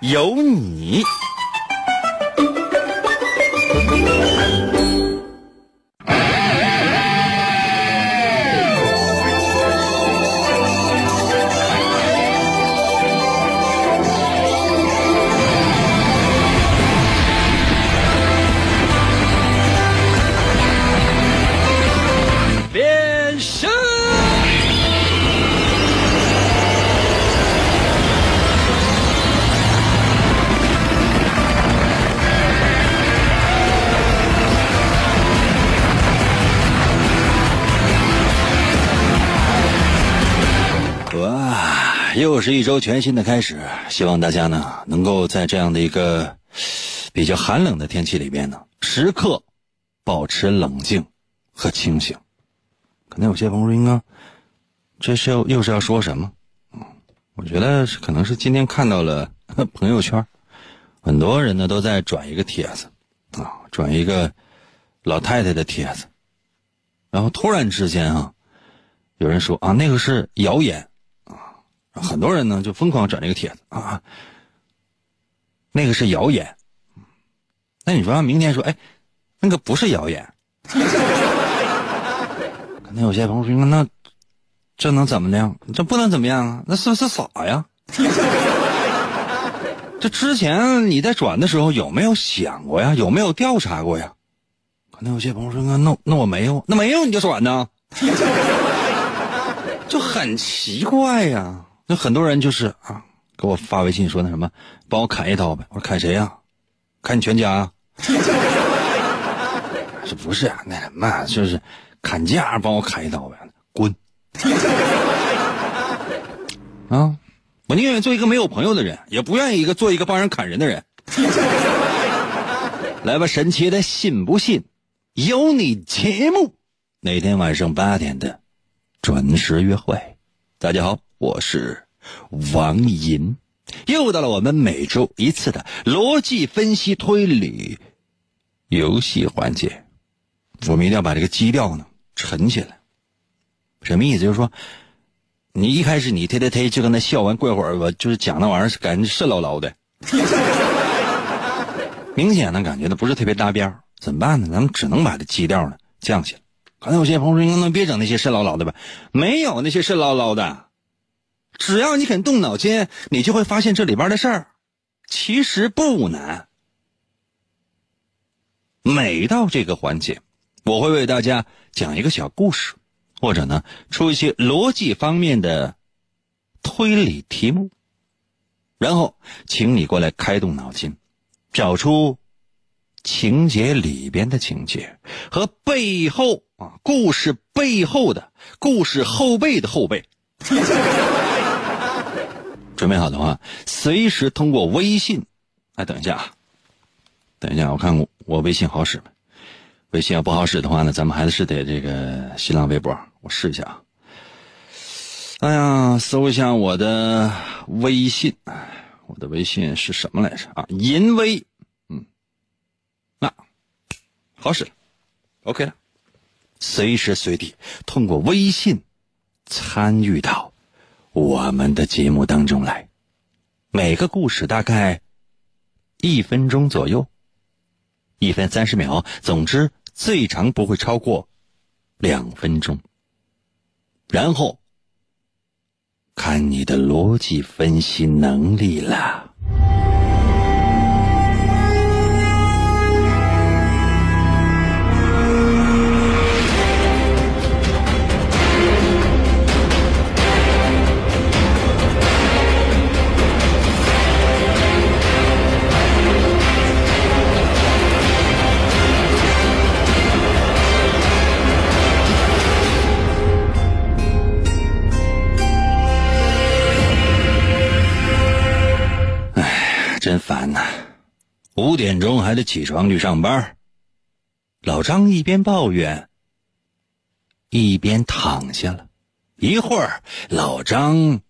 有你。是一周全新的开始，希望大家呢能够在这样的一个比较寒冷的天气里边呢，时刻保持冷静和清醒。可能有些朋友说：“英哥，这是又又是要说什么？”嗯，我觉得可能是今天看到了 朋友圈，很多人呢都在转一个帖子，啊，转一个老太太的帖子，然后突然之间啊，有人说啊那个是谣言，很多人呢就疯狂转这个帖子啊，那个是谣言。那你说明天说，哎，那个不是谣言。可能有些朋友说，那这能怎么的？这不能怎么样啊？那是不是傻呀？这之前你在转的时候有没有想过呀？有没有调查过呀？可能有些朋友说，那那我没有，那没有你就转呢？就很奇怪呀。那很多人就是啊，给我发微信说那什么，帮我砍一刀呗。我说砍谁呀？砍你全家啊？这不是啊，那什么，就是砍价，帮我砍一刀呗，滚！啊，我宁愿做一个没有朋友的人，也不愿意一个做一个帮人砍人的人。来吧，神奇的信不信？有你节目，每天晚上八点的准时约会。大家好，我是王银，又到了我们每周一次的逻辑分析推理游戏环节。我们一定要把这个基调呢沉起来。什么意思？就是说，你一开始你推推推就跟他笑完，过会儿我，就是讲那玩意儿，感觉是唠唠的，明显的感觉呢不是特别搭边儿怎么办呢？咱们只能把这基调呢降下来。可能有些朋友说：“能不能别整那些事唠唠的吧。”没有那些事唠唠的，只要你肯动脑筋，你就会发现这里边的事儿其实不难。每到这个环节，我会为大家讲一个小故事，或者呢出一些逻辑方面的推理题目，然后请你过来开动脑筋，找出情节里边的情节和背后啊故事背后的故事后背的后背。准备好的话，随时通过微信。哎，等一下啊，等一下，我看我微信好使没？微信要不好使的话呢，咱们还是得这个新浪微博，我试一下啊。哎呀，搜一下我的微信，我的微信是什么来着啊？银微，嗯，那好使，OK 了。随时随地通过微信参与到我们的节目当中来，每个故事大概一分钟左右，一分三十秒，总之最长不会超过两分钟。然后看你的逻辑分析能力了。点钟还得起床去上班。老张一边抱怨，一边躺下了。一会儿，老张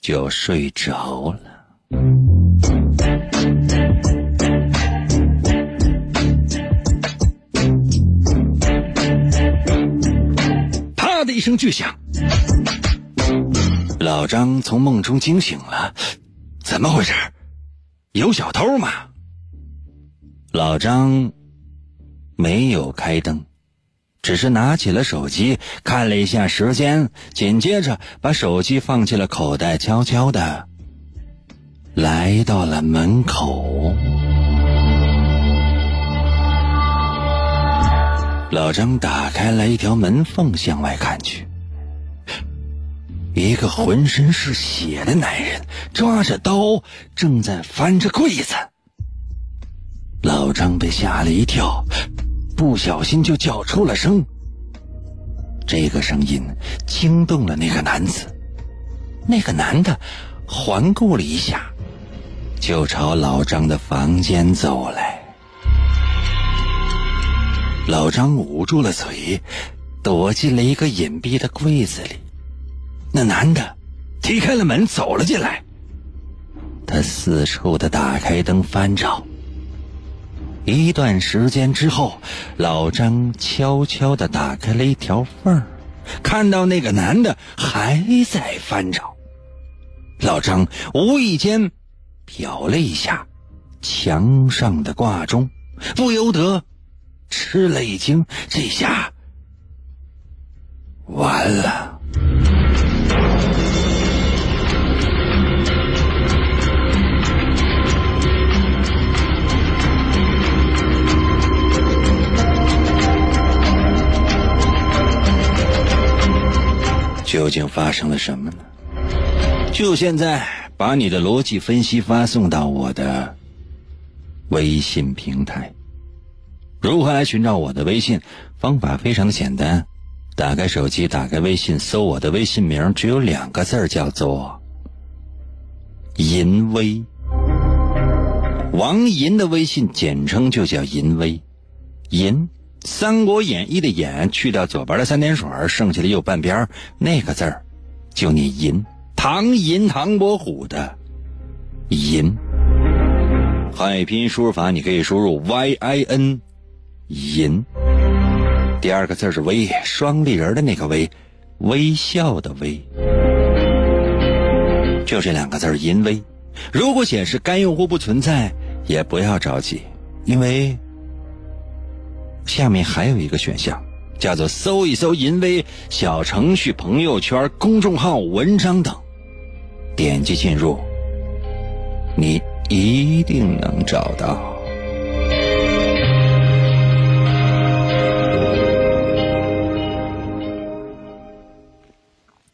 就睡着了。啪的一声巨响，老张从梦中惊醒了。怎么回事？有小偷吗？老张没有开灯，只是拿起了手机看了一下时间，紧接着把手机放进了口袋，悄悄的来到了门口。老张打开了一条门缝，向外看去。一个浑身是血的男人抓着刀，正在翻着柜子。老张被吓了一跳，不小心就叫出了声。这个声音惊动了那个男子，那个男的环顾了一下，就朝老张的房间走来。老张捂住了嘴，躲进了一个隐蔽的柜子里。那男的踢开了门，走了进来。他四处的打开灯翻找。一段时间之后，老张悄悄的打开了一条缝看到那个男的还在翻找。老张无意间瞟了一下墙上的挂钟，不由得吃了一惊，这下完了。究竟发生了什么呢？就现在，把你的逻辑分析发送到我的微信平台。如何来寻找我的微信？方法非常的简单，打开手机，打开微信，搜我的微信名，只有两个字叫做“淫威”。王银的微信简称就叫“淫威”，淫。《三国演义》的“演”去掉左边的三点水，剩下的右半边那个字儿就念“银”。唐寅唐伯虎的“寅”，汉语拼音输入法你可以输入 y i n，寅。第二个字是“微”，双立人的那个“微”，微笑的“微”，就这两个字“淫微”。如果显示该用户不存在，也不要着急，因为。下面还有一个选项，叫做搜一搜“淫威”小程序、朋友圈、公众号、文章等，点击进入，你一定能找到。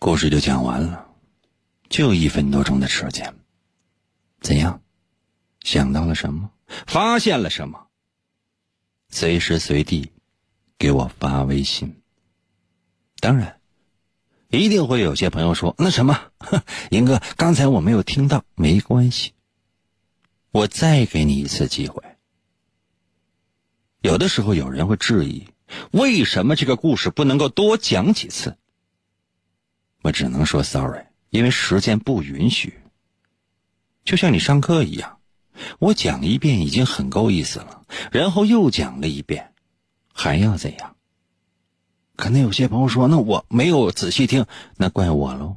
故事就讲完了，就一分多钟的时间，怎样？想到了什么？发现了什么？随时随地给我发微信。当然，一定会有些朋友说：“那什么，银哥，刚才我没有听到，没关系，我再给你一次机会。”有的时候有人会质疑，为什么这个故事不能够多讲几次？我只能说 sorry，因为时间不允许。就像你上课一样。我讲一遍已经很够意思了，然后又讲了一遍，还要怎样？可能有些朋友说：“那我没有仔细听，那怪我喽。”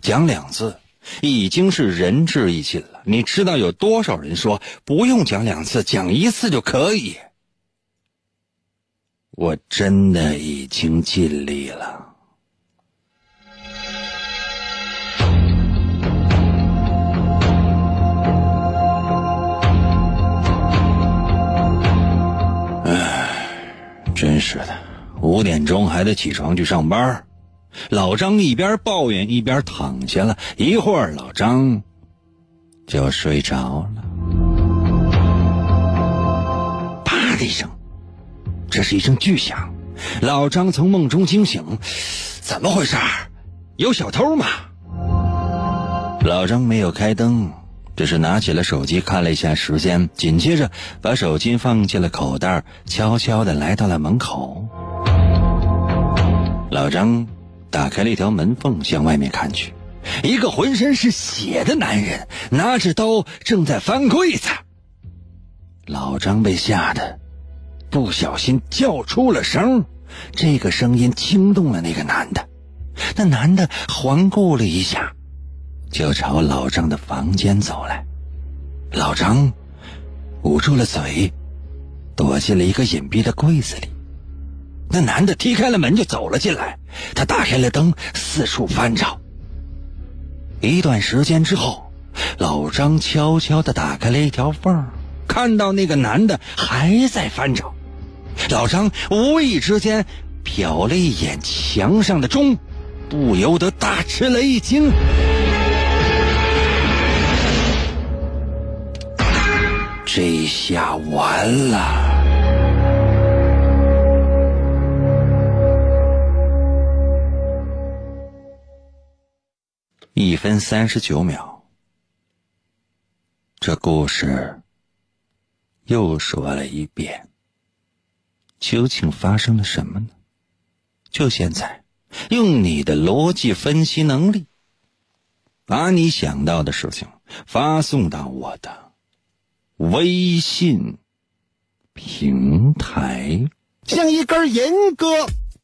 讲两次已经是仁至义尽了。你知道有多少人说不用讲两次，讲一次就可以？我真的已经尽力了。真是的，五点钟还得起床去上班。老张一边抱怨一边躺下了一会儿，老张就睡着了。啪的一声，这是一声巨响。老张从梦中惊醒，怎么回事？有小偷吗？老张没有开灯，只是拿起了手机看了一下时间，紧接着把手机放进了口袋，悄悄的来到了门口。老张打开了一条门缝，向外面看去，一个浑身是血的男人拿着刀正在翻柜子。老张被吓得不小心叫出了声，这个声音惊动了那个男的。那男的环顾了一下，就朝老张的房间走来。老张捂住了嘴，躲进了一个隐蔽的柜子里。那男的踢开了门就走了进来，他打开了灯，四处翻找。一段时间之后，老张悄悄地打开了一条缝看到那个男的还在翻找，老张无意之间瞟了一眼墙上的钟，不由得大吃了一惊。这下完了！一分三十九秒，这故事。又说了一遍，究竟发生了什么呢？就现在，用你的逻辑分析能力，把你想到的事情发送到我的微信平台。像一根严歌，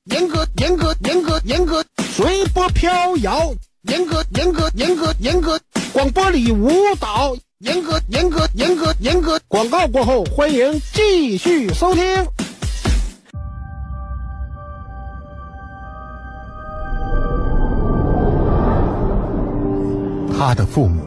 严格，严格，严格，严格，随波飘摇。严格，严格，严格，严格，广播里舞蹈。严格，严格，严格，严格。广告过后，欢迎继续收听。他的父母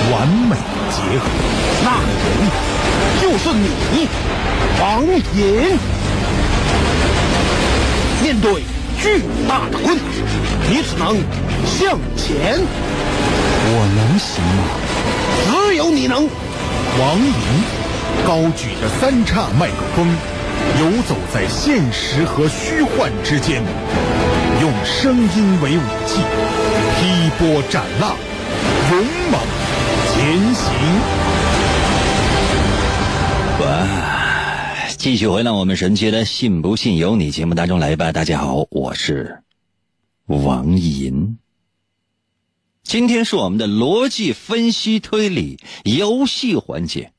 完美结合。那个人就是你，王隐。面对巨大的困难，你只能向前。我能行吗？只有你能，王莹高举着三叉麦克风，游走在现实和虚幻之间，用声音为武器，劈波斩浪，勇猛前行。哇！继续回到我们神奇的“信不信由你”节目当中来吧。大家好，我是王银。今天是我们的逻辑分析推理游戏环节。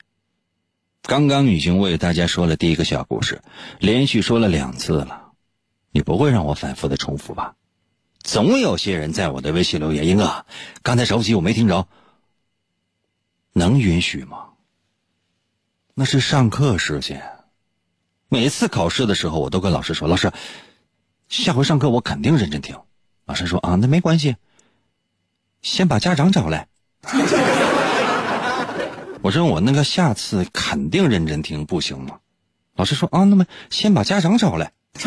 刚刚已经为大家说了第一个小故事，连续说了两次了，你不会让我反复的重复吧？总有些人在我的微信留言：“英哥，刚才着急我没听着，能允许吗？”那是上课时间，每次考试的时候，我都跟老师说：“老师，下回上课我肯定认真听。”老师说：“啊，那没关系。”先把家长找来。我说我那个下次肯定认真听，不行吗？老师说啊，那么先把家长找来。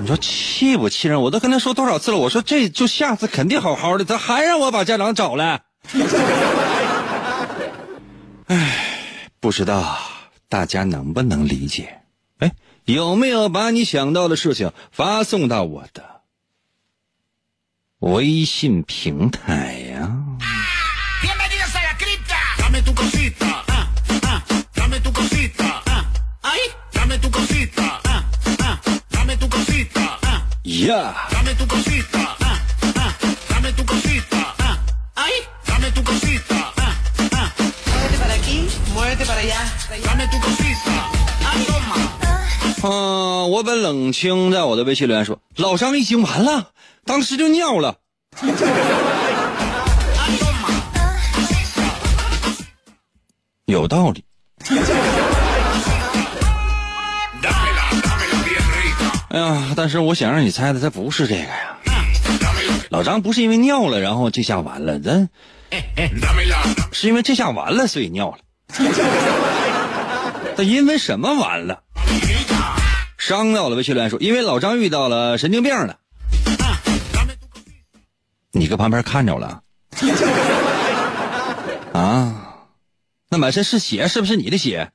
你说气不气人？我都跟他说多少次了？我说这就下次肯定好好的，他还让我把家长找来。唉，不知道大家能不能理解？哎，有没有把你想到的事情发送到我的？微信平台呀。呀。嗯，我本冷清在我的微信留言说，老张已经完了，当时就尿了。有道理。哎呀，但是我想让你猜的，他不是这个呀。老张不是因为尿了，然后这下完了，咱是因为这下完了，所以尿了。他因为什么完了？伤到了微信留言说，因为老张遇到了神经病了。你搁旁边看着了？啊？那满身是血，是不是你的血？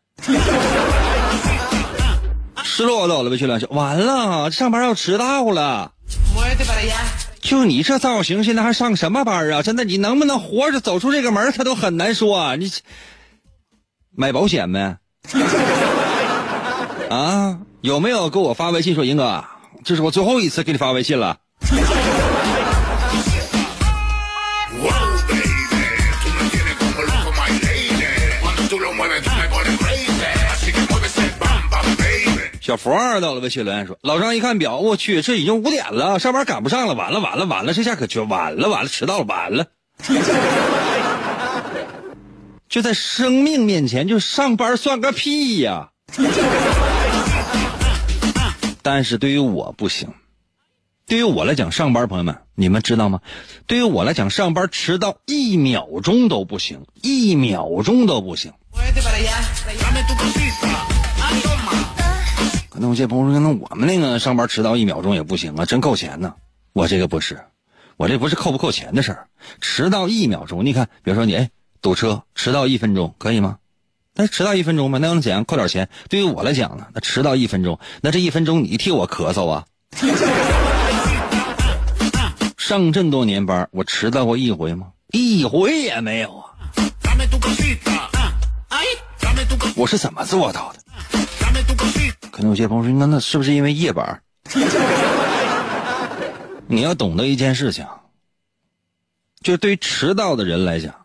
失落到了微信留言说，完了，上班要迟到了。就你这造型，现在还上什么班啊？真的，你能不能活着走出这个门？他都很难说。啊。你买保险呗？啊？有没有给我发微信说，英哥，这是我最后一次给你发微信了。小佛儿到了微信留言说：“老张一看表，我去，这已经五点了，上班赶不上了，完了完了完了，这下可就完了完了，迟到了完了。就在生命面前，就上班算个屁呀！但是对于我不行，对于我来讲，上班朋友们，你们知道吗？对于我来讲，上班迟到一秒钟都不行，一秒钟都不行。”可能有些朋友说：“那我们那个上班迟到一秒钟也不行啊，真扣钱呢。”我这个不是，我这不是扣不扣钱的事儿。迟到一秒钟，你看，比如说你哎堵车迟到一分钟可以吗？那迟到一分钟吧，那能怎样？扣点钱。对于我来讲呢，那迟到一分钟，那这一分钟你替我咳嗽啊？上这么多年班，我迟到过一回吗？一回也没有啊。我是怎么做到的？可能有些朋友说：“那那是不是因为夜班？” 你要懂得一件事情，就对于迟到的人来讲，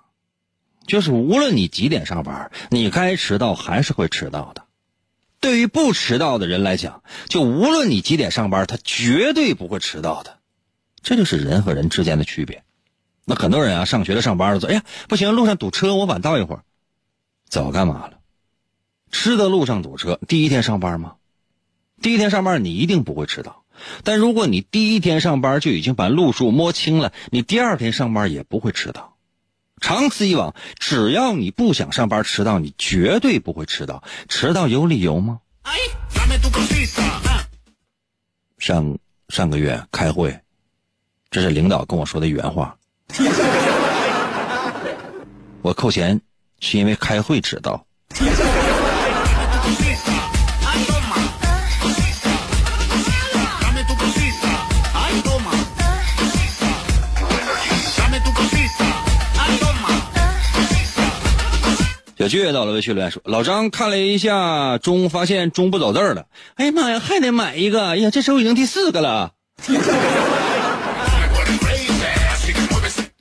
就是无论你几点上班，你该迟到还是会迟到的；对于不迟到的人来讲，就无论你几点上班，他绝对不会迟到的。这就是人和人之间的区别。那很多人啊，上学的、上班了说：“哎呀，不行，路上堵车，我晚到一会儿。”早干嘛了？吃的路上堵车，第一天上班吗？第一天上班你一定不会迟到，但如果你第一天上班就已经把路数摸清了，你第二天上班也不会迟到。长此以往，只要你不想上班迟到，你绝对不会迟到。迟到有理由吗？上上个月开会，这是领导跟我说的原话。我扣钱是因为开会迟到。倔到了微信留言说：“老张看了一下钟，发现钟不走字了。哎呀妈呀，还得买一个！哎呀，这时候已经第四个了。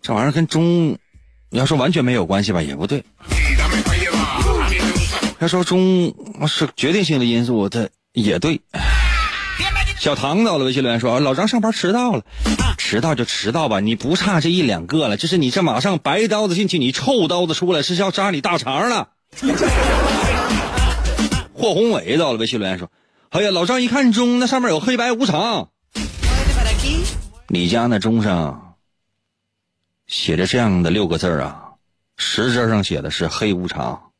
这玩意儿跟钟，你要说完全没有关系吧，也不对。要说钟是决定性的因素，它也对。”小唐到了微信留言说：“老张上班迟到了，迟到就迟到吧，你不差这一两个了。这是你这马上白刀子进去，你臭刀子出来，是要扎你大肠了。”霍宏伟到了微信留言说：“哎呀，老张一看钟，那上面有黑白无常。你家那钟上写着这样的六个字啊，时针上写的是黑无常，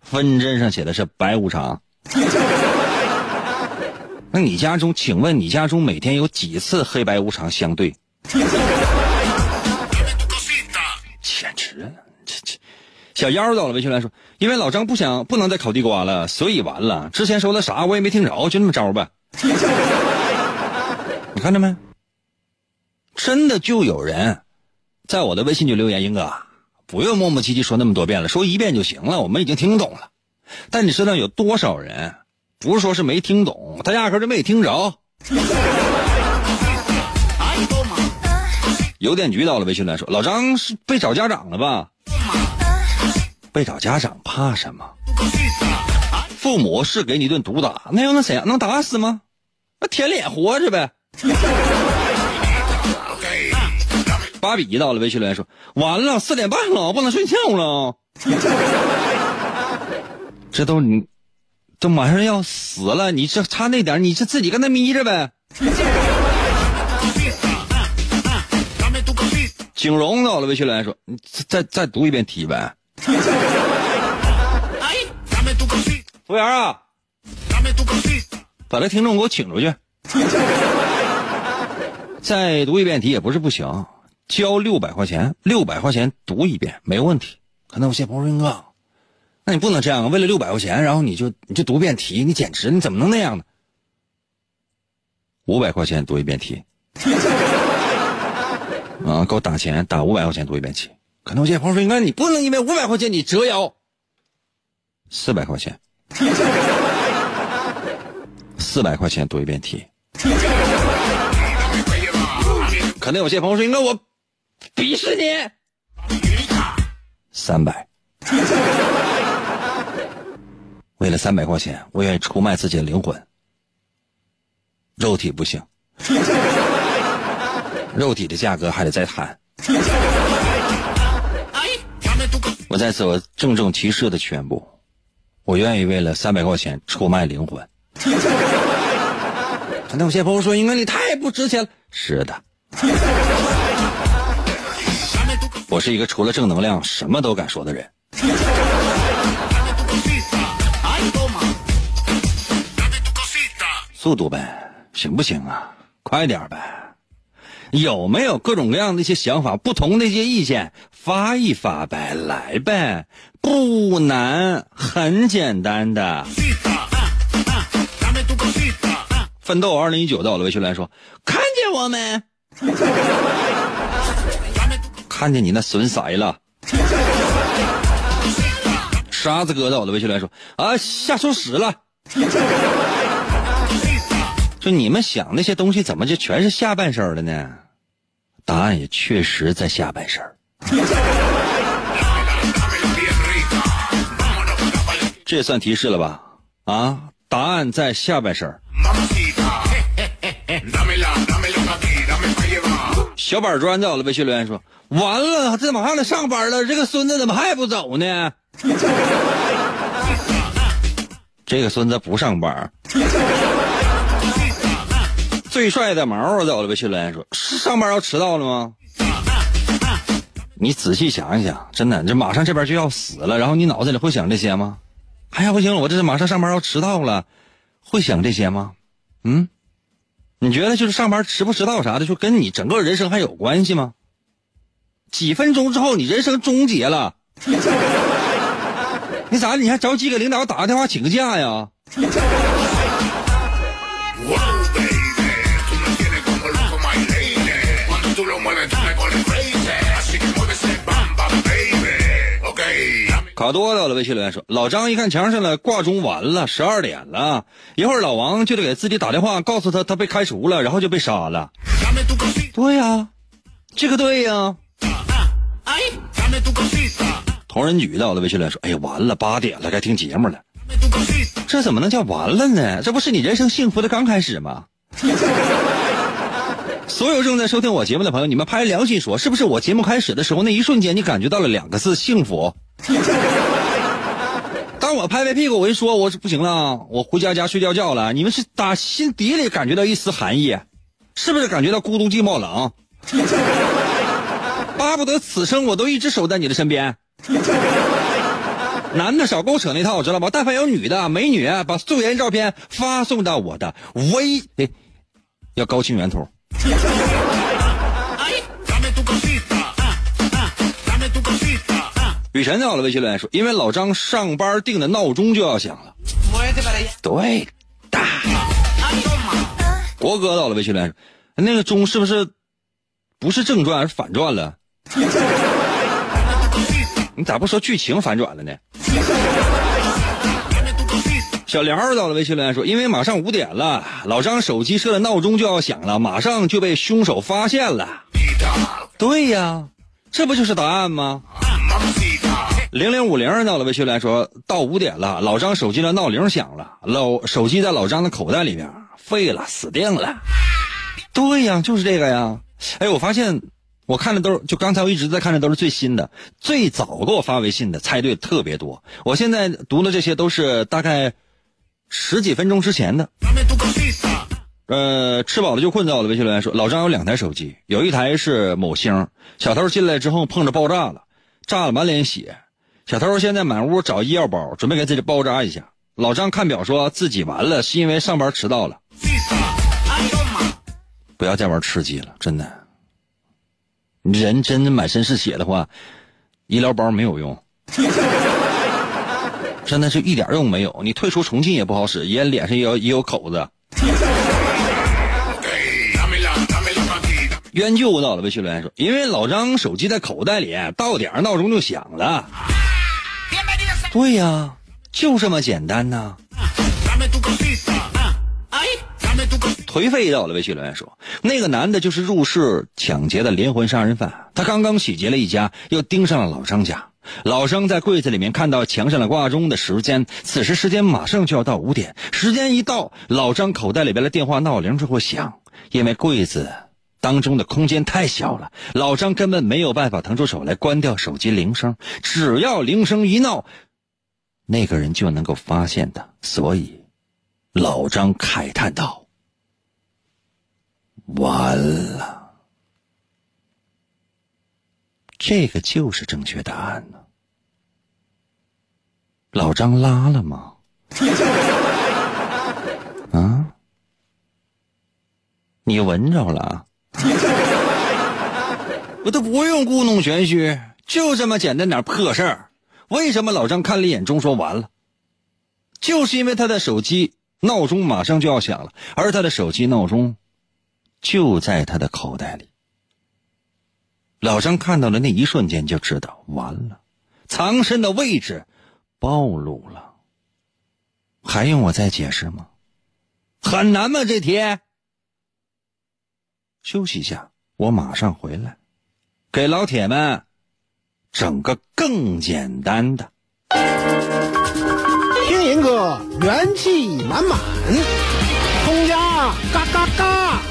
分针上写的是白无常。”那你家中，请问你家中每天有几次黑白无常相对？简直了！这这，小妖到了，微信来说，因为老张不想不能再烤地瓜了，所以完了。之前说的啥我也没听着，就那么着吧。你看着没？真的就有人在我的微信就留言，英哥不用磨磨唧唧说那么多遍了，说一遍就行了，我们已经听懂了。但你知道有多少人？不是说是没听懂，他压根就没听着。邮电局到了，微信来说：“老张是被找家长了吧？被找家长怕什么？父母是给你一顿毒打，那又能怎样？能打死吗？那舔脸活着呗。芭比到了，微信来说：“完了，四点半了，不能睡觉了。”这都你，这马上要死了，你这差那点，你这自己跟他眯着呗。景荣到了，微信留言说：“你再再读一遍题呗。”服务员啊，把这听众给我请出去。再读一遍题也不是不行，交六百块钱，六百块钱读一遍没问题。可能有些朋友说哥，那你不能这样啊！为了六百块钱，然后你就你就读遍题，你简直你怎么能那样呢？五百块钱读一遍题，啊，给我打钱，打五百块钱读一遍题。可能有些朋友说，应该，你不能因为五百块钱你折腰。四百块钱，四百块钱读一遍题。可能有些朋友说，那我鄙视你。三百，为了三百块钱，我愿意出卖自己的灵魂。肉体不行，肉体的价格还得再谈。我在此我郑重其事的宣布，我愿意为了三百块钱出卖灵魂。可能有些朋友说，英哥你太不值钱了。是的。我是一个除了正能量什么都敢说的人。速度呗，行不行啊？快点呗！有没有各种各样的一些想法、不同的一些意见？发一发呗，来呗，不难，很简单的。奋斗二零一九到了，微信来说，看见我没？看见你那损色了，沙子哥到了，微信来说啊，下手屎了。就你们想那些东西，怎么就全是下半身的呢？答案也确实在下半身。这也算提示了吧？啊，答案在下半身。小板砖到了，微信留言说：“完了，这马上得上班了，这个孙子怎么还不走呢？” 这个孙子不上班。最帅的毛到了，微信留言说：“是上班要迟到了吗？”你仔细想一想，真的，这马上这边就要死了，然后你脑子里会想这些吗？哎呀，不行了，我这是马上上班要迟到了，会想这些吗？嗯？你觉得就是上班迟不迟到啥的，就跟你整个人生还有关系吗？几分钟之后你人生终结了，你咋你还着急给领导打个电话请个假呀？卡多到了，微信留言说：“老张一看墙上了挂钟，完了，十二点了，一会儿老王就得给自己打电话，告诉他他被开除了，然后就被杀了。”对呀，这个对呀。同仁局到了，微信留言说：“哎呀，完了，八点了，该听节目了。这怎么能叫完了呢？这不是你人生幸福的刚开始吗？”所有正在收听我节目的朋友，你们拍良心说，是不是我节目开始的时候那一瞬间，你感觉到了两个字“幸福”？当我拍拍屁股，我一说我是不行了，我回家家睡觉觉了。你们是打心底里感觉到一丝寒意，是不是感觉到孤独寂寞冷？巴不得此生我都一直守在你的身边。男的少跟我扯那套，知道吧？但凡有女的美女，把素颜照片发送到我的微，要高清原图。雨辰到了，微信留言说：“因为老张上班定的闹钟就要响了。”对的。国哥到了，微信留言说：“那个钟是不是不是正转，是反转了？你咋不说剧情反转了呢？”小梁到了，微信留言说：“因为马上五点了，老张手机设的闹钟就要响了，马上就被凶手发现了。”对呀，这不就是答案吗？零零五零到了微信来说，到五点了，老张手机的闹铃响了，老手机在老张的口袋里面，废了，死定了。对呀，就是这个呀。哎，我发现我看的都是，就刚才我一直在看的都是最新的，最早给我发微信的猜对特别多。我现在读的这些都是大概十几分钟之前的。呃，吃饱了就困，在我的微信留言说，老张有两台手机，有一台是某星，小偷进来之后碰着爆炸了，炸了满脸血。小偷现在满屋找医药包，准备给自己包扎一下。老张看表，说自己完了，是因为上班迟到了。不要再玩吃鸡了，真的。人真的满身是血的话，医疗包没有用，真的是一点用没有。你退出重庆也不好使，也脸上也有也有口子。冤就到了，微信留言说，因为老张手机在口袋里，到点闹钟就响了。对呀，就这么简单呐。颓废到了，微信留言说，那个男的就是入室抢劫的连环杀人犯，他刚刚洗劫了一家，又盯上了老张家。老张在柜子里面看到墙上的挂钟的时间，此时时间马上就要到五点，时间一到，老张口袋里边的电话闹铃就会响，因为柜子。当中的空间太小了，老张根本没有办法腾出手来关掉手机铃声。只要铃声一闹，那个人就能够发现他。所以，老张慨叹道：“完了，这个就是正确答案呢。”老张拉了吗？啊？你闻着了？我都不用故弄玄虚，就这么简单点破事儿。为什么老张看了一眼钟说完了？就是因为他的手机闹钟马上就要响了，而他的手机闹钟就在他的口袋里。老张看到的那一瞬间就知道完了，藏身的位置暴露了。还用我再解释吗？很难吗？这题？休息一下，我马上回来，给老铁们整个更简单的。听银哥元气满满，冲呀嘎嘎嘎！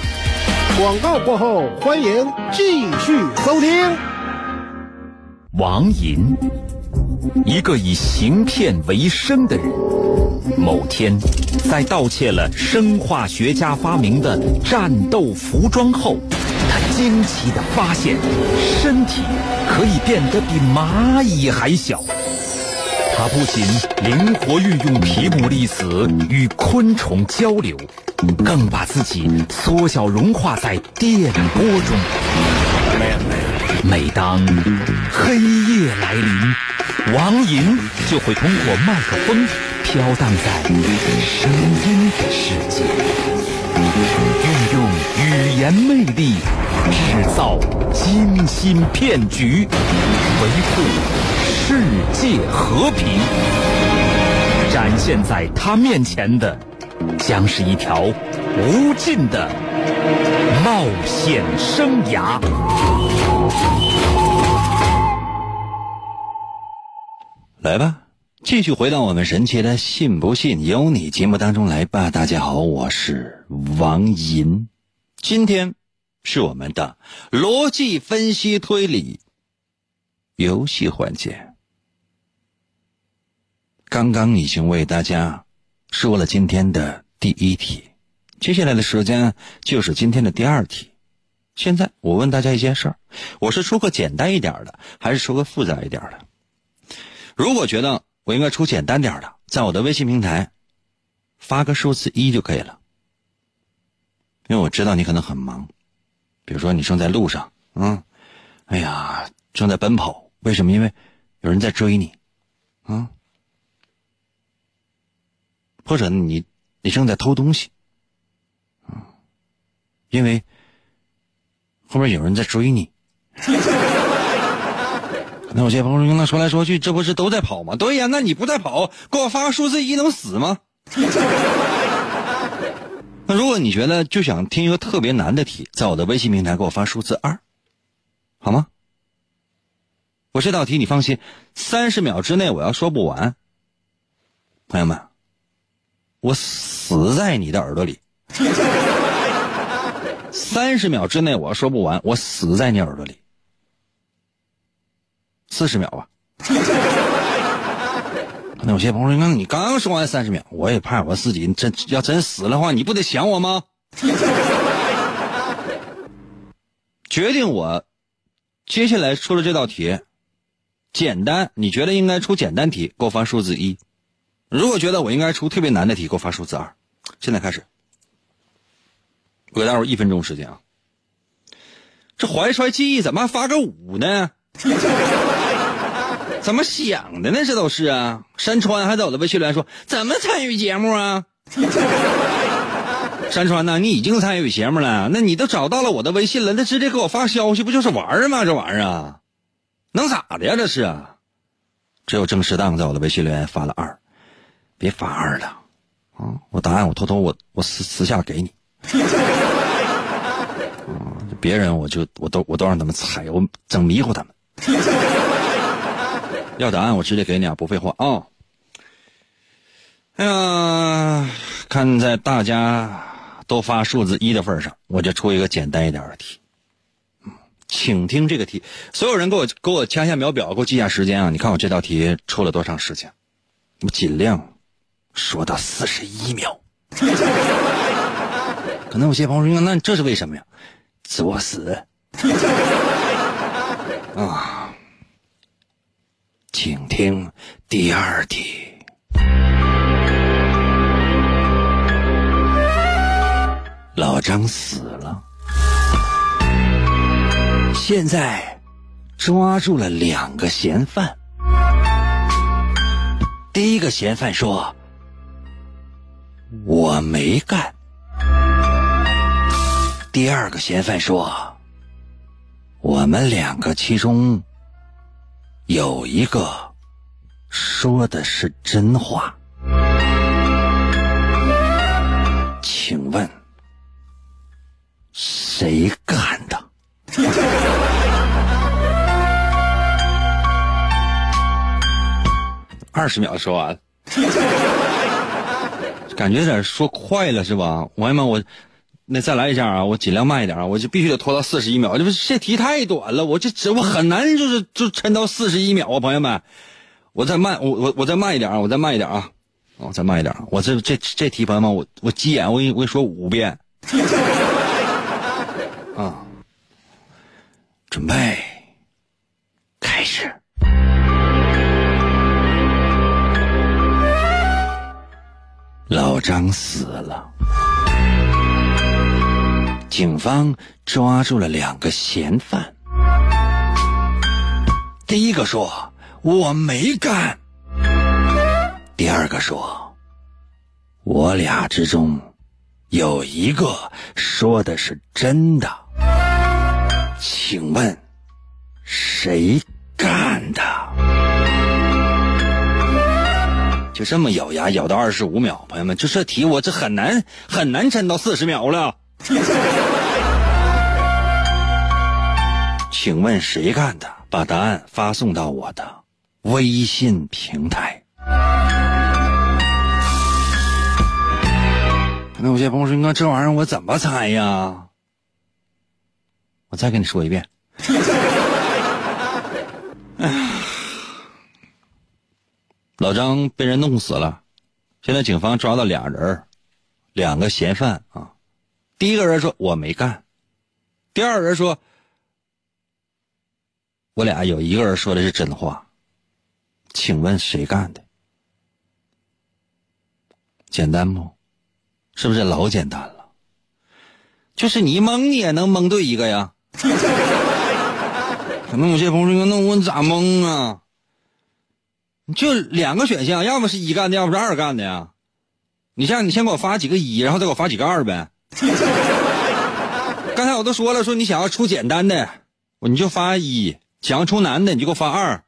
广告过后，欢迎继续收听。王银，一个以行骗为生的人，某天在盗窃了生化学家发明的战斗服装后，他惊奇地发现，身体可以变得比蚂蚁还小。他不仅灵活运用皮姆粒子与昆虫交流，更把自己缩小融化在电波中。每当黑夜来临，王银就会通过麦克风飘荡在声音的世界，运用语言魅力制造精心骗局，维护世界和平。展现在他面前的，将是一条无尽的冒险生涯。来吧，继续回到我们神奇的“信不信由你”节目当中来吧。大家好，我是王银，今天是我们的逻辑分析推理游戏环节。刚刚已经为大家说了今天的第一题，接下来的时间就是今天的第二题。现在我问大家一件事儿：我是出个简单一点的，还是出个复杂一点的？如果觉得我应该出简单点的，在我的微信平台发个数字一就可以了，因为我知道你可能很忙，比如说你正在路上，嗯，哎呀，正在奔跑，为什么？因为有人在追你，啊，或者你你正在偷东西，啊，因为后面有人在追你。那我这朋友那说来说去，这不是都在跑吗？对呀，那你不在跑，给我发个数字一能死吗？那如果你觉得就想听一个特别难的题，在我的微信平台给我发数字二，好吗？我这道题你放心，三十秒之内我要说不完。朋友们，我死在你的耳朵里。三十秒之内我说不完，我死在你耳朵里。四十秒吧。那有些朋友说：“那你刚说完三十秒，我也怕我自己真要真死的话，你不得想我吗？” 决定我接下来出了这道题，简单，你觉得应该出简单题，给我发数字一；如果觉得我应该出特别难的题，给我发数字二。现在开始，我给大伙一分钟时间啊！这怀揣记忆怎么还发个五呢？怎么想的呢？这都是啊！山川还在我的微信留言说：“怎么参与节目啊？” 山川呐，你已经参与节目了，那你都找到了我的微信了，那直接给我发消息不就是玩儿吗？这玩意儿啊，能咋的呀？这是啊，只有郑适当在我的微信留言发了二，别发二了啊！我答案我偷偷我我私私下给你啊，别人我就我都我都让他们猜，我整迷糊他们。要答案我直接给你啊，不废话啊！哎呀，看在大家都发数字一的份上，我就出一个简单一点的题。请听这个题，所有人给我给我掐下秒表，给我记下时间啊！你看我这道题出了多长时间？我尽量说到四十一秒。可能有些朋友说，那这是为什么呀？作死啊！请听第二题。老张死了，现在抓住了两个嫌犯。第一个嫌犯说：“我没干。”第二个嫌犯说：“我们两个其中。”有一个说的是真话，请问谁干的？二十秒说完，感觉有点说快了是吧？朋友们，我。那再来一下啊！我尽量慢一点啊！我就必须得拖到四十一秒，这不这题太短了，我这这我很难就是就撑到四十一秒啊！朋友们，我再慢，我我我再慢一点啊！我再慢一点啊！我再慢一点，我这这这题朋友们，我我急眼，我给你我给你说五遍啊！准备老张死了。警方抓住了两个嫌犯。第一个说：“我没干。”第二个说：“我俩之中有一个说的是真的。”请问谁干的？就这么咬牙咬到二十五秒，朋友们，就这题我这很难很难撑到四十秒了。请问谁干的？把答案发送到我的微信平台。那有些朋友说：“哥，这玩意儿我怎么猜呀？”我再跟你说一遍。哎 老张被人弄死了，现在警方抓到俩人，两个嫌犯啊。第一个人说我没干，第二个人说，我俩有一个人说的是真话，请问谁干的？简单不？是不是老简单了？就是你蒙你也能蒙对一个呀。可能有些朋友说，那我咋蒙啊？就两个选项，要么是一干的，要么是二干的呀。你像你先给我发几个一，然后再给我发几个二呗。刚才我都说了，说你想要出简单的，你就发一；想要出难的，你就给我发二。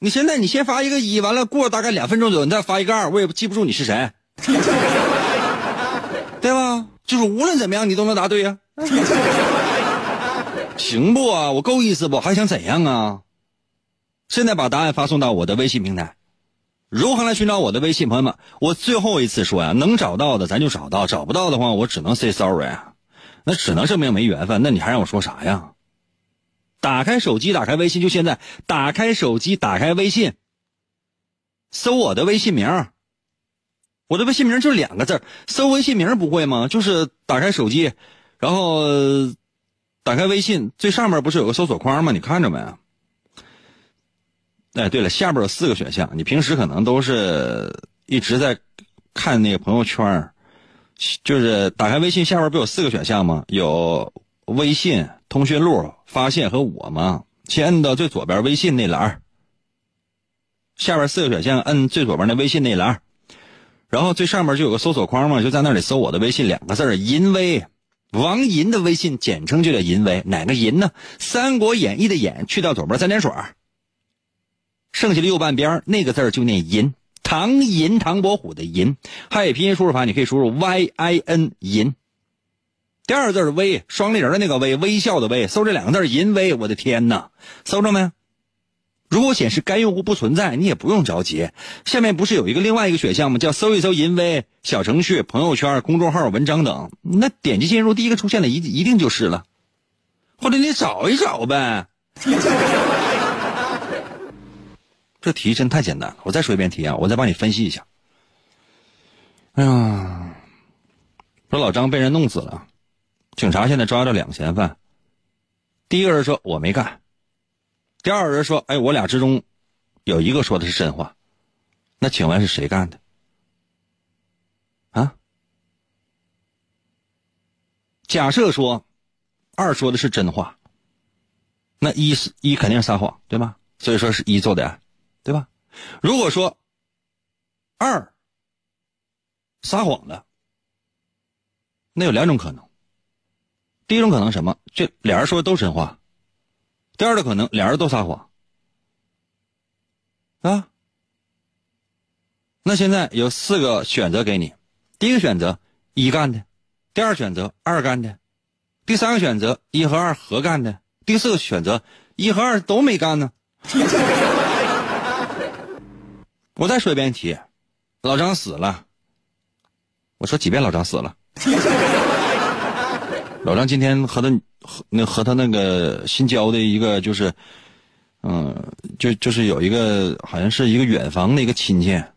你现在你先发一个一，完了过大概两分钟左右，你再发一个二，我也记不住你是谁，对吧？就是无论怎么样，你都能答对呀。行不啊？我够意思不？还想怎样啊？现在把答案发送到我的微信平台。如何来寻找我的微信？朋友们，我最后一次说呀，能找到的咱就找到，找不到的话，我只能 say sorry 啊，那只能证明没缘分。那你还让我说啥呀？打开手机，打开微信，就现在，打开手机，打开微信，搜我的微信名。我的微信名就两个字搜微信名不会吗？就是打开手机，然后打开微信，最上面不是有个搜索框吗？你看着没？哎，对了，下边有四个选项。你平时可能都是一直在看那个朋友圈，就是打开微信下边不有四个选项吗？有微信、通讯录、发现和我吗？先摁到最左边微信那栏下边四个选项，摁最左边那微信那栏然后最上面就有个搜索框嘛，就在那里搜我的微信两个字银威，王银的微信简称就叫银威，哪个银呢？《三国演义》的演去掉左边三点水剩下的右半边那个字就念银，唐银唐伯虎的银。汉语拼音输入法你可以输入 y i n 银。第二个字是微，双立人的那个微，微笑的微。搜这两个字银威，我的天哪，搜着没？如果显示该用户不存在，你也不用着急。下面不是有一个另外一个选项吗？叫搜一搜银威小程序、朋友圈、公众号、文章等。那点击进入，第一个出现的一一定就是了。或者你找一找呗。这题真太简单了。我再说一遍题啊，我再帮你分析一下。哎呀，说老张被人弄死了，警察现在抓着两个嫌犯。第一个人说我没干。第二个人说：“哎，我俩之中有一个说的是真话，那请问是谁干的？啊？假设说二说的是真话，那一是一肯定是撒谎，对吧？所以说是一做的，对吧？如果说二撒谎了，那有两种可能。第一种可能什么？这俩人说的都是真话。”第二个可能，俩人都撒谎，啊？那现在有四个选择给你：第一个选择一干的，第二选择二干的，第三个选择一和二合干的，第四个选择一和二都没干呢。我再说一遍题：老张死了。我说几遍老张死了。老张今天和他和那和他那个新交的一个就是，嗯，就就是有一个好像是一个远房的一个亲戚啊，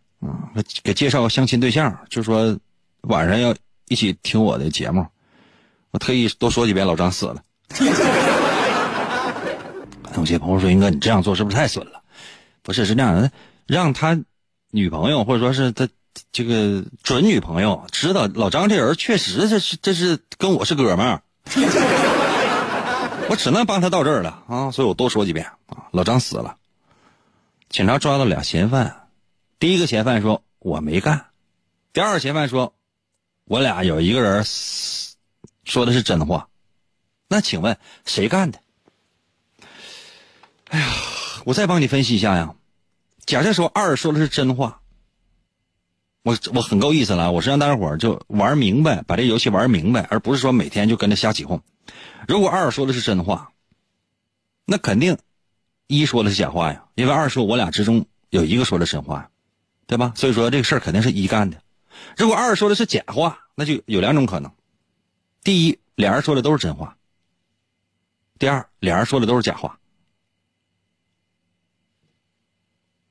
给介绍个相亲对象，就说晚上要一起听我的节目，我特意多说几遍老张死了。有些朋友说：“英哥，你这样做是不是太损了？”不是，是这样的，让他女朋友或者说是他这个准女朋友知道老张这人确实这是这是跟我是哥们儿。我只能帮他到这儿了啊！所以我多说几遍啊！老张死了，警察抓到俩嫌犯，第一个嫌犯说我没干，第二个嫌犯说，我俩有一个人说的是真话，那请问谁干的？哎呀，我再帮你分析一下呀。假设说二说的是真话，我我很够意思了，我是让大家伙就玩明白，把这游戏玩明白，而不是说每天就跟着瞎起哄。如果二说的是真话，那肯定一说的是假话呀，因为二说我俩之中有一个说的真话，对吧？所以说这个事儿肯定是一干的。如果二说的是假话，那就有两种可能：第一，俩人说的都是真话；第二，俩人说的都是假话。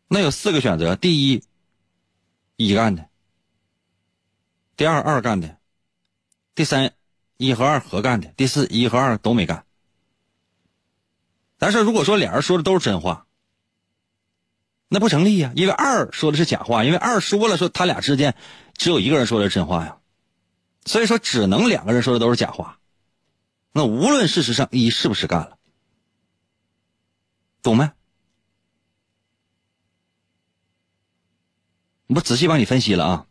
那有四个选择：第一，一干的；第二，二干的；第三。一和二合干的，第四一和二都没干。但是如果说俩人说的都是真话，那不成立呀，因为二说的是假话，因为二说了说他俩之间只有一个人说的是真话呀，所以说只能两个人说的都是假话。那无论事实上一是不是干了，懂没？我仔细帮你分析了啊。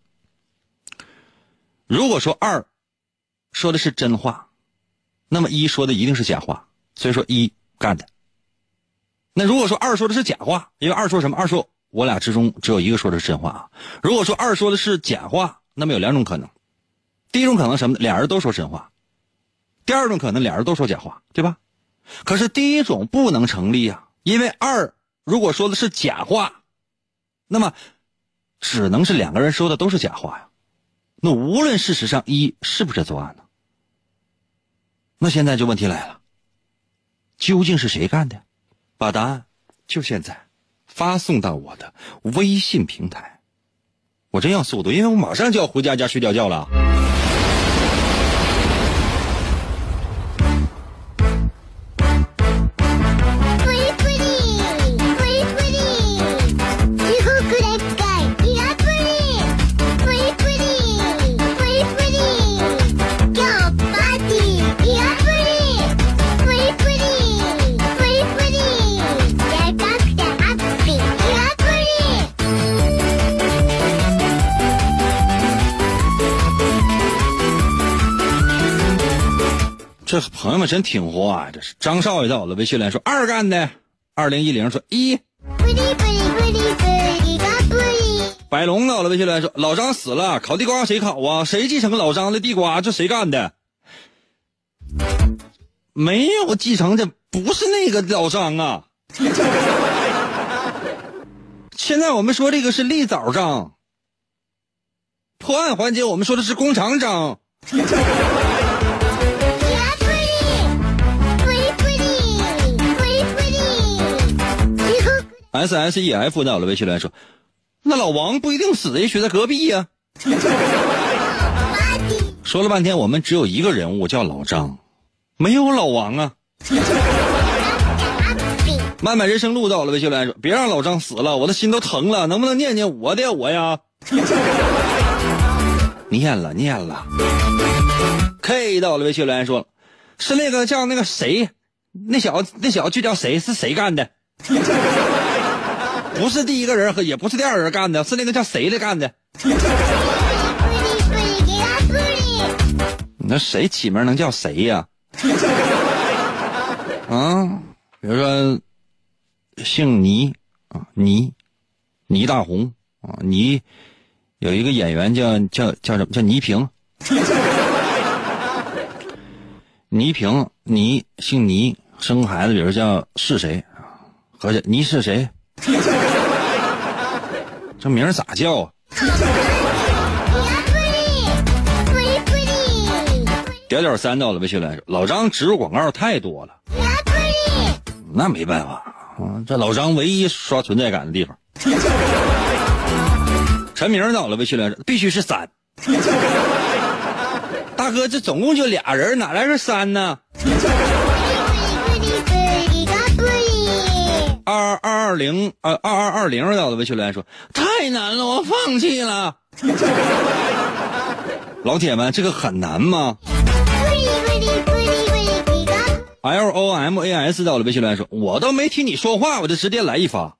如果说二。说的是真话，那么一说的一定是假话，所以说一干的。那如果说二说的是假话，因为二说什么？二说我俩之中只有一个说的是真话啊。如果说二说的是假话，那么有两种可能，第一种可能什么？俩人都说真话，第二种可能俩人都说假话，对吧？可是第一种不能成立啊，因为二如果说的是假话，那么只能是两个人说的都是假话呀。那无论事实上一是不是作案呢？那现在就问题来了，究竟是谁干的？把答案就现在发送到我的微信平台。我真要速度，因为我马上就要回家家睡觉觉了。这朋友们真听话呀！这是张少爷在我的微信来说二干的，二零一零说一。白龙到了微信来说老张死了，烤地瓜谁烤啊？谁继承老张的地瓜？这谁干的？没有继承的，不是那个老张啊。现在我们说这个是立枣张，破案环节我们说的是工厂张。S S E F 在我的微信来说，那老王不一定死，也许在隔壁呀。说了半天，我们只有一个人物叫老张，没有老王啊。漫漫人生路到了微信来说，别让老张死了，我的心都疼了，能不能念念我的我呀？念了念了。K 到了微信来说，是那个叫那个谁，那小子那小子就叫谁？是谁干的？不是第一个人和也不是第二个人干的，是那个叫谁的干的？那谁起名能叫谁呀？啊，比如说姓倪啊，倪倪大红啊，倪有一个演员叫叫叫什么叫倪萍？倪萍，倪姓倪，生个孩子，比如叫是谁啊？合计倪是谁？这名咋叫啊？点点三到了微信来说，老张植入广告太多了，那没办法啊，这老张唯一刷存在感的地方。陈明到了微信来说，必须是三。大哥，这总共就俩人，哪来是三呢？二二二零呃二二二零到的微信来说，太难了，我放弃了。老铁们，这个很难吗？L O M A S 到了微信来说，我都没听你说话，我就直接来一发。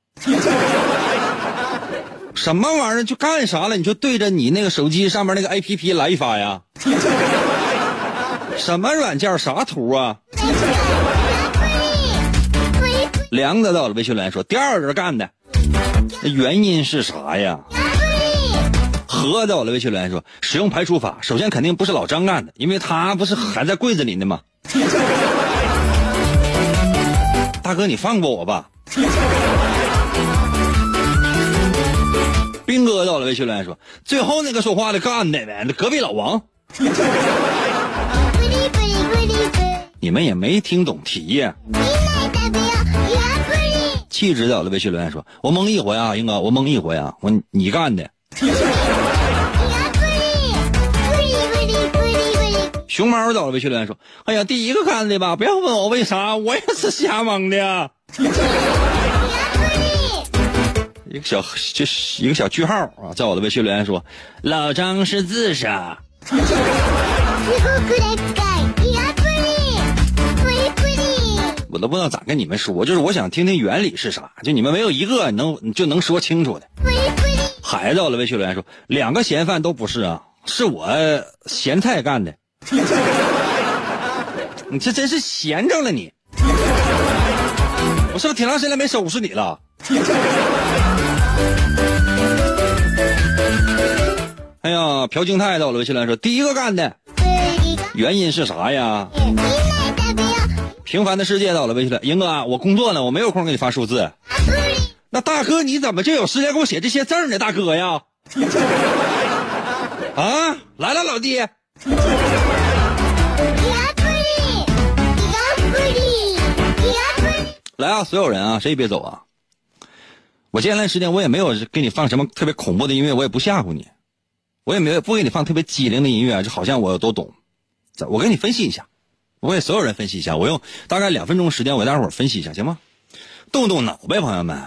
什么玩意儿？就干啥了？你就对着你那个手机上面那个 A P P 来一发呀？什么软件？啥图啊？梁子到了微信来说，第二人干的，那原因是啥呀？何到了微信来说，使用排除法，首先肯定不是老张干的，因为他不是还在柜子里呢吗？大哥，你放过我吧。兵哥到了微信来说，最后那个说话的干的呗，那隔壁老王。你们也没听懂题呀。气质到了微信留言说，我蒙一回啊，英哥，我蒙一回啊，我你干的。熊猫到了微信留言说，哎呀，第一个干的吧，不要问我为啥，我也是瞎蒙的。一个小就是一个小句号啊，在我的微信留言说，老张是自杀。我都不知道咋跟你们说，就是我想听听原理是啥，就你们没有一个能就能说清楚的。孩子到了微信留言说，两个嫌犯都不是啊，是我咸菜干的。你这真是闲着了你，我是不是挺长时间没收拾你了？哎呀，朴京泰到了微信来说，第一个干的，原因是啥呀？平凡的世界到了微信了，英哥，我工作呢，我没有空给你发数字。那大哥你怎么就有时间给我写这些字呢？大哥呀！啊，来了，老弟。来啊，所有人啊，谁也别走啊！我接下来时间我也没有给你放什么特别恐怖的音乐，我也不吓唬你，我也没有不给你放特别机灵的音乐，就好像我都懂。我给你分析一下，我给所有人分析一下，我用大概两分钟时间，我给大伙分析一下，行吗？动动脑呗，朋友们。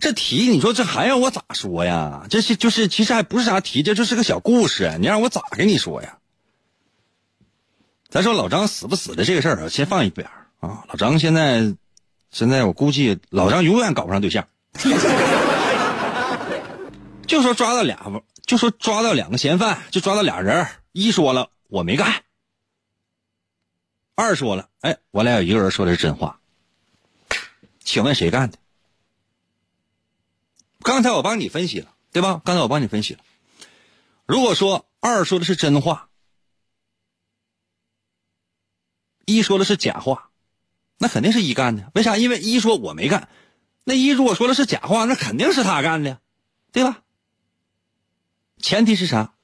这题你说这还让我咋说呀？这是就是其实还不是啥题，这就是个小故事，你让我咋跟你说呀？咱说老张死不死的这个事儿，先放一边啊。老张现在现在我估计老张永远搞不上对象。就说抓到俩，就说抓到两个嫌犯，就抓到俩人。一说了我没干，二说了哎，我俩有一个人说的是真话。请问谁干的？刚才我帮你分析了，对吧？刚才我帮你分析了。如果说二说的是真话，一说的是假话，那肯定是一干的。为啥？因为一说我没干，那一如果说的是假话，那肯定是他干的，对吧？前提是啥？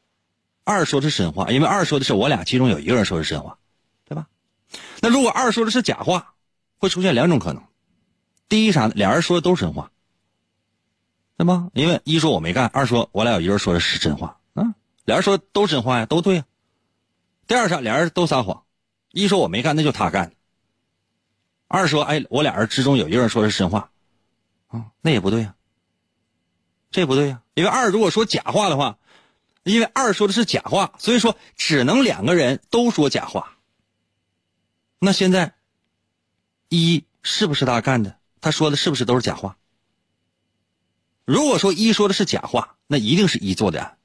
二说的是真话，因为二说的是我俩其中有一个人说的是真话，那如果二说的是假话，会出现两种可能。第一啥？俩人说的都是真话。对吗？因为一说我没干，二说我俩有一人说的是真话，啊，俩人说的都真话呀，都对呀。第二啥？俩人都撒谎，一说我没干，那就他干。二说哎，我俩人之中有一个人说的是真话，啊，那也不对呀，这不对呀。因为二如果说假话的话，因为二说的是假话，所以说只能两个人都说假话。那现在一是不是他干的？他说的是不是都是假话？如果说一说的是假话，那一定是一做的案；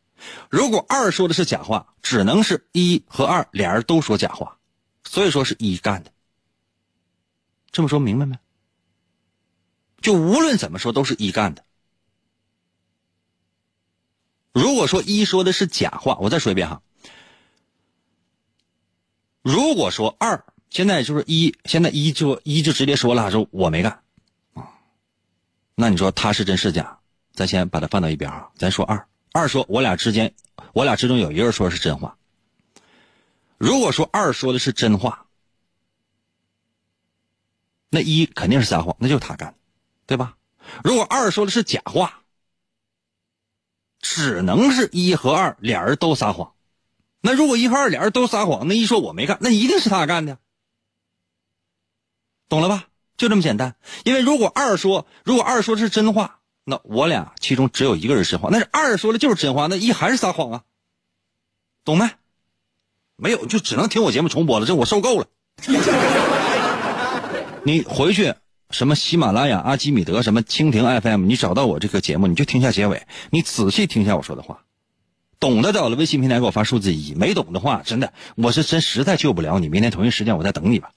如果二说的是假话，只能是一和二俩人都说假话，所以说是一干的。这么说明白没？就无论怎么说都是一干的。如果说一说的是假话，我再说一遍哈。如果说二现在就是一，现在一就一就直接说了，说我没干啊，那你说他是真是假？咱先把它放到一边啊，咱说二二说，我俩之间，我俩之中有一个人说的是真话。如果说二说的是真话，那一肯定是撒谎，那就是他干的，对吧？如果二说的是假话，只能是一和二俩人都撒谎。那如果一和二俩人都撒谎，那一说我没干，那一定是他干的，懂了吧？就这么简单。因为如果二说，如果二说的是真话。那我俩其中只有一个人真话，那是二说的就是真话，那一还是撒谎啊？懂没？没有就只能听我节目重播了，这我受够了。你回去什么喜马拉雅、阿基米德、什么蜻蜓 FM，你找到我这个节目，你就听下结尾，你仔细听下我说的话。懂的找了微信平台给我发数字一，没懂的话，真的我是真实在救不了你。明天同一时间我再等你吧。